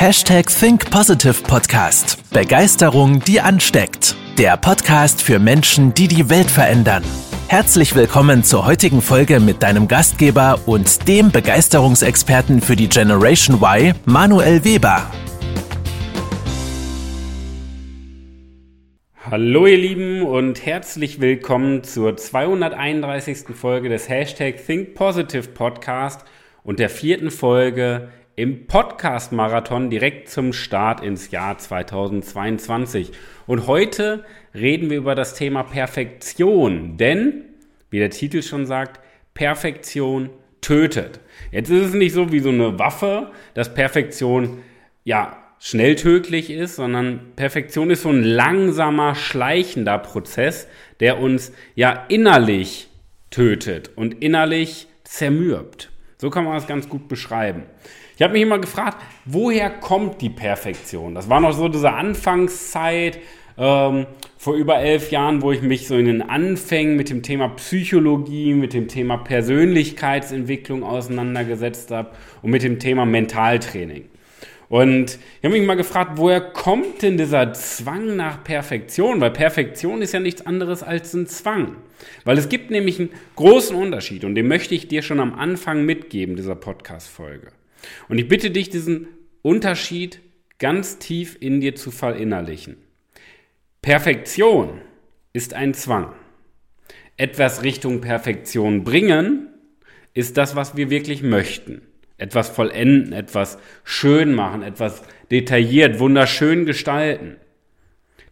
Hashtag Think Positive Podcast. Begeisterung, die ansteckt. Der Podcast für Menschen, die die Welt verändern. Herzlich willkommen zur heutigen Folge mit deinem Gastgeber und dem Begeisterungsexperten für die Generation Y, Manuel Weber. Hallo ihr Lieben und herzlich willkommen zur 231. Folge des Hashtag Think Positive Podcast und der vierten Folge im Podcast-Marathon direkt zum Start ins Jahr 2022. Und heute reden wir über das Thema Perfektion, denn, wie der Titel schon sagt, Perfektion tötet. Jetzt ist es nicht so wie so eine Waffe, dass Perfektion ja schnell tödlich ist, sondern Perfektion ist so ein langsamer, schleichender Prozess, der uns ja innerlich tötet und innerlich zermürbt. So kann man das ganz gut beschreiben. Ich habe mich immer gefragt, woher kommt die Perfektion? Das war noch so diese Anfangszeit ähm, vor über elf Jahren, wo ich mich so in den Anfängen mit dem Thema Psychologie, mit dem Thema Persönlichkeitsentwicklung auseinandergesetzt habe und mit dem Thema Mentaltraining. Und ich habe mich mal gefragt, woher kommt denn dieser Zwang nach Perfektion? Weil Perfektion ist ja nichts anderes als ein Zwang. Weil es gibt nämlich einen großen Unterschied und den möchte ich dir schon am Anfang mitgeben, dieser Podcast-Folge. Und ich bitte dich, diesen Unterschied ganz tief in dir zu verinnerlichen. Perfektion ist ein Zwang. Etwas Richtung Perfektion bringen ist das, was wir wirklich möchten. Etwas vollenden, etwas schön machen, etwas detailliert, wunderschön gestalten.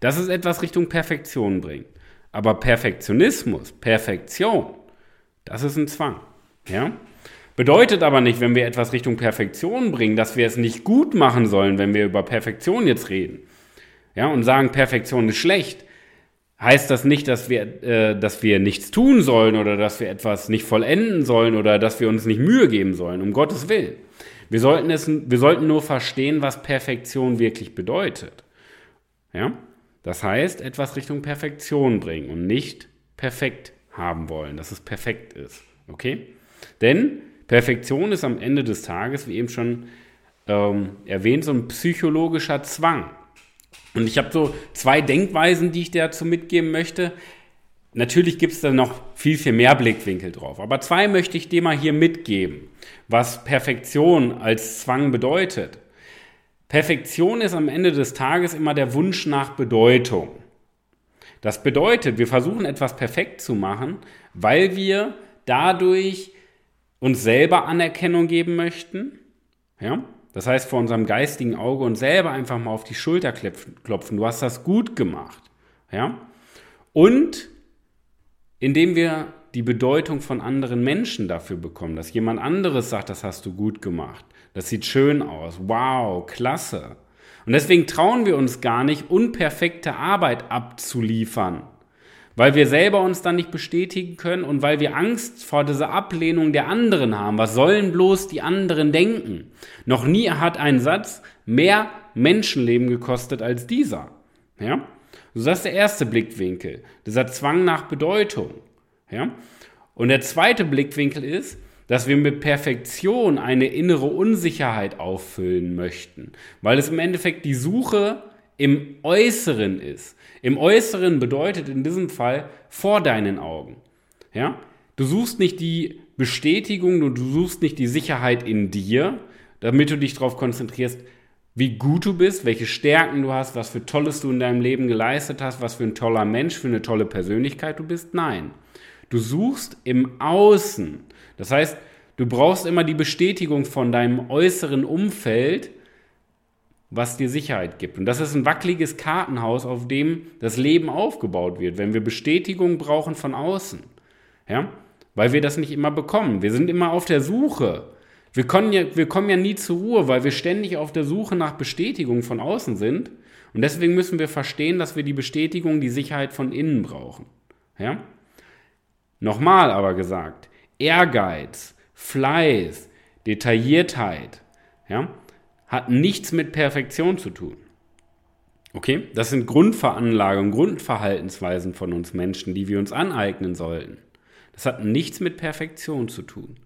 Das ist etwas Richtung Perfektion bringen. Aber Perfektionismus, Perfektion, das ist ein Zwang. Ja? Bedeutet aber nicht, wenn wir etwas Richtung Perfektion bringen, dass wir es nicht gut machen sollen, wenn wir über Perfektion jetzt reden. Ja, und sagen, Perfektion ist schlecht. Heißt das nicht, dass wir, äh, dass wir nichts tun sollen oder dass wir etwas nicht vollenden sollen oder dass wir uns nicht Mühe geben sollen, um Gottes Willen. Wir sollten, es, wir sollten nur verstehen, was Perfektion wirklich bedeutet. Ja? Das heißt, etwas Richtung Perfektion bringen und nicht perfekt haben wollen, dass es perfekt ist. Okay? Denn Perfektion ist am Ende des Tages, wie eben schon ähm, erwähnt, so ein psychologischer Zwang. Und ich habe so zwei Denkweisen, die ich dazu mitgeben möchte. Natürlich gibt es da noch viel, viel mehr Blickwinkel drauf. Aber zwei möchte ich dir mal hier mitgeben, was Perfektion als Zwang bedeutet. Perfektion ist am Ende des Tages immer der Wunsch nach Bedeutung. Das bedeutet, wir versuchen etwas perfekt zu machen, weil wir dadurch uns selber Anerkennung geben möchten, ja, das heißt vor unserem geistigen Auge uns selber einfach mal auf die Schulter klopfen, du hast das gut gemacht, ja, und indem wir die Bedeutung von anderen Menschen dafür bekommen, dass jemand anderes sagt, das hast du gut gemacht, das sieht schön aus, wow, klasse. Und deswegen trauen wir uns gar nicht, unperfekte Arbeit abzuliefern, weil wir selber uns dann nicht bestätigen können und weil wir Angst vor dieser Ablehnung der anderen haben. Was sollen bloß die anderen denken? Noch nie hat ein Satz mehr Menschenleben gekostet als dieser. Ja? Also das ist der erste Blickwinkel, dieser Zwang nach Bedeutung. Ja? Und der zweite Blickwinkel ist, dass wir mit Perfektion eine innere Unsicherheit auffüllen möchten, weil es im Endeffekt die Suche im Äußeren ist. Im Äußeren bedeutet in diesem Fall vor deinen Augen. Ja? Du suchst nicht die Bestätigung du suchst nicht die Sicherheit in dir, damit du dich darauf konzentrierst, wie gut du bist, welche Stärken du hast, was für Tolles du in deinem Leben geleistet hast, was für ein toller Mensch, für eine tolle Persönlichkeit du bist. Nein, du suchst im Außen. Das heißt, du brauchst immer die Bestätigung von deinem äußeren Umfeld, was dir Sicherheit gibt. Und das ist ein wackeliges Kartenhaus, auf dem das Leben aufgebaut wird, wenn wir Bestätigung brauchen von außen. Ja? Weil wir das nicht immer bekommen. Wir sind immer auf der Suche. Wir, können ja, wir kommen ja nie zur Ruhe, weil wir ständig auf der Suche nach Bestätigung von außen sind. Und deswegen müssen wir verstehen, dass wir die Bestätigung, die Sicherheit von innen brauchen. Ja? Nochmal aber gesagt, Ehrgeiz, Fleiß, Detailliertheit, ja, hat nichts mit Perfektion zu tun. Okay? Das sind Grundveranlagungen, Grundverhaltensweisen von uns Menschen, die wir uns aneignen sollten. Das hat nichts mit Perfektion zu tun.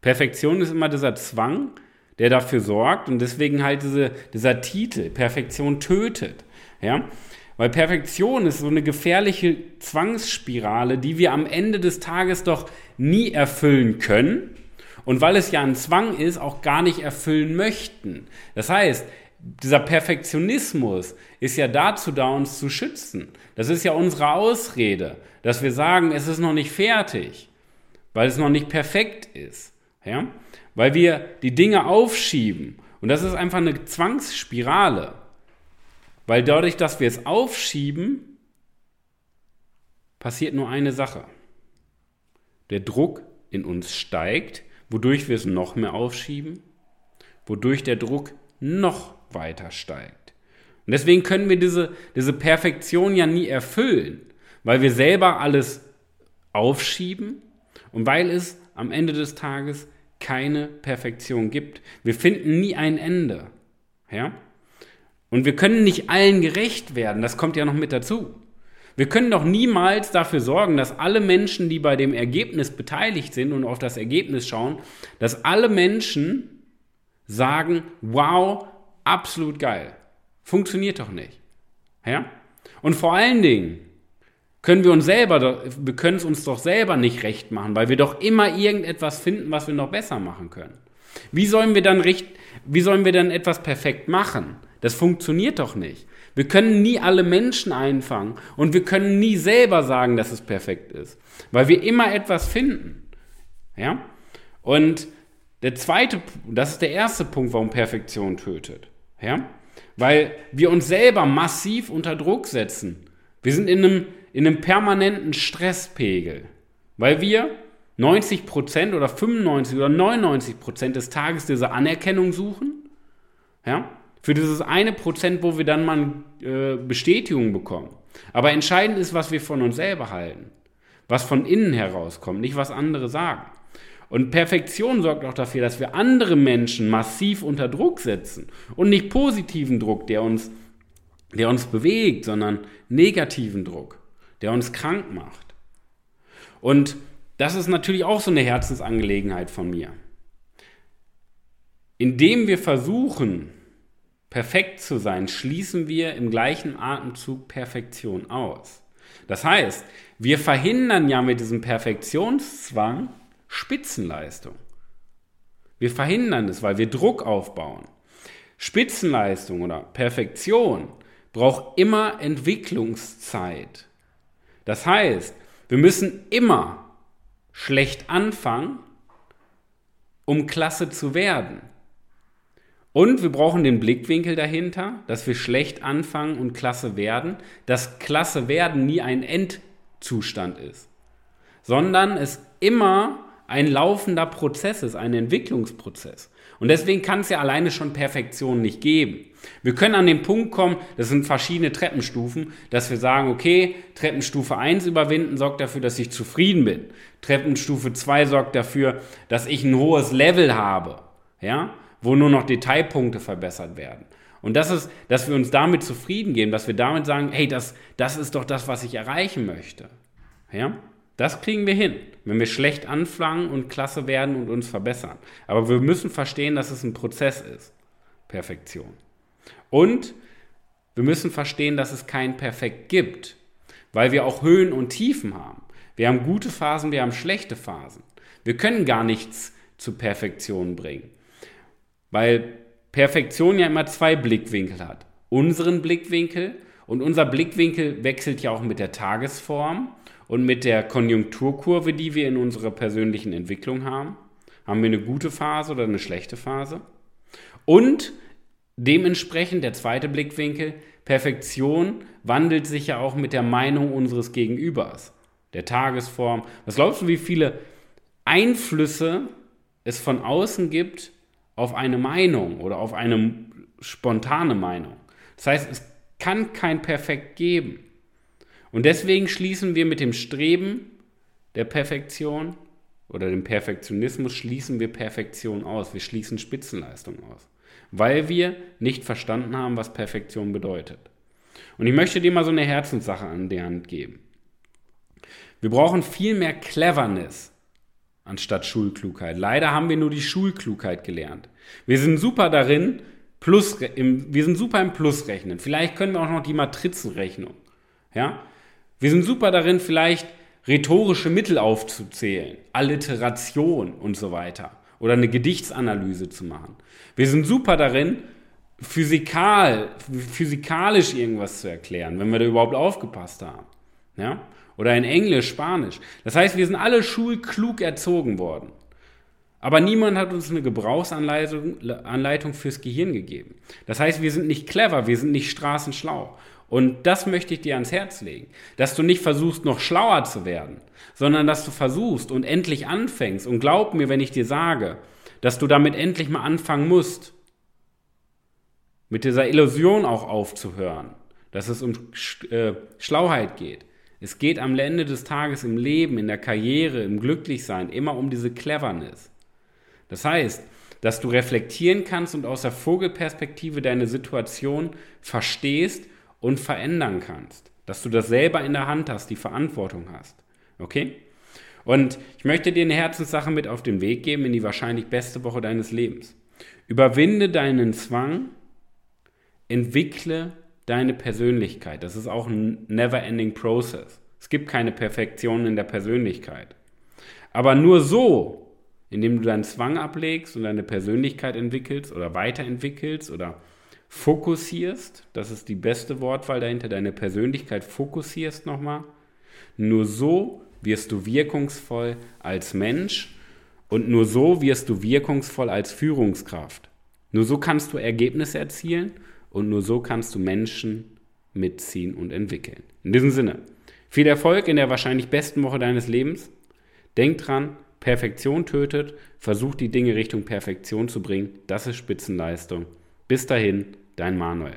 Perfektion ist immer dieser Zwang, der dafür sorgt und deswegen halt diese, dieser Titel, Perfektion tötet. Ja? Weil Perfektion ist so eine gefährliche Zwangsspirale, die wir am Ende des Tages doch nie erfüllen können und weil es ja ein Zwang ist, auch gar nicht erfüllen möchten. Das heißt, dieser Perfektionismus ist ja dazu da, uns zu schützen. Das ist ja unsere Ausrede, dass wir sagen, es ist noch nicht fertig, weil es noch nicht perfekt ist. Ja? Weil wir die Dinge aufschieben. Und das ist einfach eine Zwangsspirale. Weil dadurch, dass wir es aufschieben, passiert nur eine Sache. Der Druck in uns steigt, wodurch wir es noch mehr aufschieben, wodurch der Druck noch weiter steigt. Und deswegen können wir diese, diese Perfektion ja nie erfüllen, weil wir selber alles aufschieben und weil es am Ende des Tages keine Perfektion gibt. Wir finden nie ein Ende. Ja? Und wir können nicht allen gerecht werden, das kommt ja noch mit dazu. Wir können doch niemals dafür sorgen, dass alle Menschen, die bei dem Ergebnis beteiligt sind und auf das Ergebnis schauen, dass alle Menschen sagen, wow, absolut geil. Funktioniert doch nicht. Ja? Und vor allen Dingen können wir uns selber, wir können es uns doch selber nicht recht machen, weil wir doch immer irgendetwas finden, was wir noch besser machen können. Wie sollen wir dann recht, wie sollen wir dann etwas perfekt machen? Das funktioniert doch nicht. Wir können nie alle Menschen einfangen und wir können nie selber sagen, dass es perfekt ist, weil wir immer etwas finden. Ja? Und der zweite, das ist der erste Punkt, warum Perfektion tötet. Ja? Weil wir uns selber massiv unter Druck setzen. Wir sind in einem, in einem permanenten Stresspegel, weil wir 90% oder 95% oder 99% des Tages diese Anerkennung suchen. Ja? Für dieses eine Prozent, wo wir dann mal äh, Bestätigung bekommen. Aber entscheidend ist, was wir von uns selber halten. Was von innen herauskommt, nicht was andere sagen. Und Perfektion sorgt auch dafür, dass wir andere Menschen massiv unter Druck setzen. Und nicht positiven Druck, der uns, der uns bewegt, sondern negativen Druck, der uns krank macht. Und das ist natürlich auch so eine Herzensangelegenheit von mir. Indem wir versuchen, perfekt zu sein, schließen wir im gleichen Atemzug Perfektion aus. Das heißt, wir verhindern ja mit diesem Perfektionszwang Spitzenleistung. Wir verhindern es, weil wir Druck aufbauen. Spitzenleistung oder Perfektion braucht immer Entwicklungszeit. Das heißt, wir müssen immer schlecht anfangen, um klasse zu werden. Und wir brauchen den Blickwinkel dahinter, dass wir schlecht anfangen und klasse werden, dass klasse werden nie ein Endzustand ist, sondern es immer ein laufender Prozess ist, ein Entwicklungsprozess. Und deswegen kann es ja alleine schon Perfektion nicht geben. Wir können an den Punkt kommen, das sind verschiedene Treppenstufen, dass wir sagen, okay, Treppenstufe 1 überwinden sorgt dafür, dass ich zufrieden bin. Treppenstufe 2 sorgt dafür, dass ich ein hohes Level habe. Ja? Wo nur noch Detailpunkte verbessert werden. Und das ist, dass wir uns damit zufrieden geben, dass wir damit sagen, hey, das, das ist doch das, was ich erreichen möchte. Ja? Das kriegen wir hin, wenn wir schlecht anfangen und klasse werden und uns verbessern. Aber wir müssen verstehen, dass es ein Prozess ist. Perfektion. Und wir müssen verstehen, dass es kein Perfekt gibt, weil wir auch Höhen und Tiefen haben. Wir haben gute Phasen, wir haben schlechte Phasen. Wir können gar nichts zur Perfektion bringen. Weil Perfektion ja immer zwei Blickwinkel hat. Unseren Blickwinkel und unser Blickwinkel wechselt ja auch mit der Tagesform und mit der Konjunkturkurve, die wir in unserer persönlichen Entwicklung haben. Haben wir eine gute Phase oder eine schlechte Phase? Und dementsprechend der zweite Blickwinkel, Perfektion wandelt sich ja auch mit der Meinung unseres Gegenübers, der Tagesform. Was glaubst du, wie viele Einflüsse es von außen gibt, auf eine Meinung oder auf eine spontane Meinung. Das heißt, es kann kein Perfekt geben. Und deswegen schließen wir mit dem Streben der Perfektion oder dem Perfektionismus schließen wir Perfektion aus. Wir schließen Spitzenleistung aus, weil wir nicht verstanden haben, was Perfektion bedeutet. Und ich möchte dir mal so eine Herzenssache an die Hand geben. Wir brauchen viel mehr Cleverness anstatt Schulklugheit. Leider haben wir nur die Schulklugheit gelernt. Wir sind super darin, Plus, im, wir sind super im Plusrechnen. Vielleicht können wir auch noch die Matrizenrechnung. Ja? Wir sind super darin, vielleicht rhetorische Mittel aufzuzählen, Alliteration und so weiter. Oder eine Gedichtsanalyse zu machen. Wir sind super darin, physikal, physikalisch irgendwas zu erklären, wenn wir da überhaupt aufgepasst haben. Ja? Oder in Englisch, Spanisch. Das heißt, wir sind alle schulklug erzogen worden. Aber niemand hat uns eine Gebrauchsanleitung Anleitung fürs Gehirn gegeben. Das heißt, wir sind nicht clever, wir sind nicht straßenschlau. Und das möchte ich dir ans Herz legen. Dass du nicht versuchst, noch schlauer zu werden, sondern dass du versuchst und endlich anfängst. Und glaub mir, wenn ich dir sage, dass du damit endlich mal anfangen musst, mit dieser Illusion auch aufzuhören, dass es um äh, Schlauheit geht. Es geht am Ende des Tages im Leben, in der Karriere, im Glücklichsein immer um diese Cleverness. Das heißt, dass du reflektieren kannst und aus der Vogelperspektive deine Situation verstehst und verändern kannst. Dass du das selber in der Hand hast, die Verantwortung hast. Okay? Und ich möchte dir eine Herzenssache mit auf den Weg geben in die wahrscheinlich beste Woche deines Lebens. Überwinde deinen Zwang, entwickle deine Persönlichkeit. Das ist auch ein never-ending process. Es gibt keine Perfektion in der Persönlichkeit. Aber nur so indem du deinen Zwang ablegst und deine Persönlichkeit entwickelst oder weiterentwickelst oder fokussierst, das ist die beste Wortwahl dahinter, deine Persönlichkeit fokussierst nochmal. Nur so wirst du wirkungsvoll als Mensch und nur so wirst du wirkungsvoll als Führungskraft. Nur so kannst du Ergebnisse erzielen und nur so kannst du Menschen mitziehen und entwickeln. In diesem Sinne, viel Erfolg in der wahrscheinlich besten Woche deines Lebens. Denk dran, Perfektion tötet, versuch die Dinge Richtung Perfektion zu bringen. Das ist Spitzenleistung. Bis dahin, dein Manuel.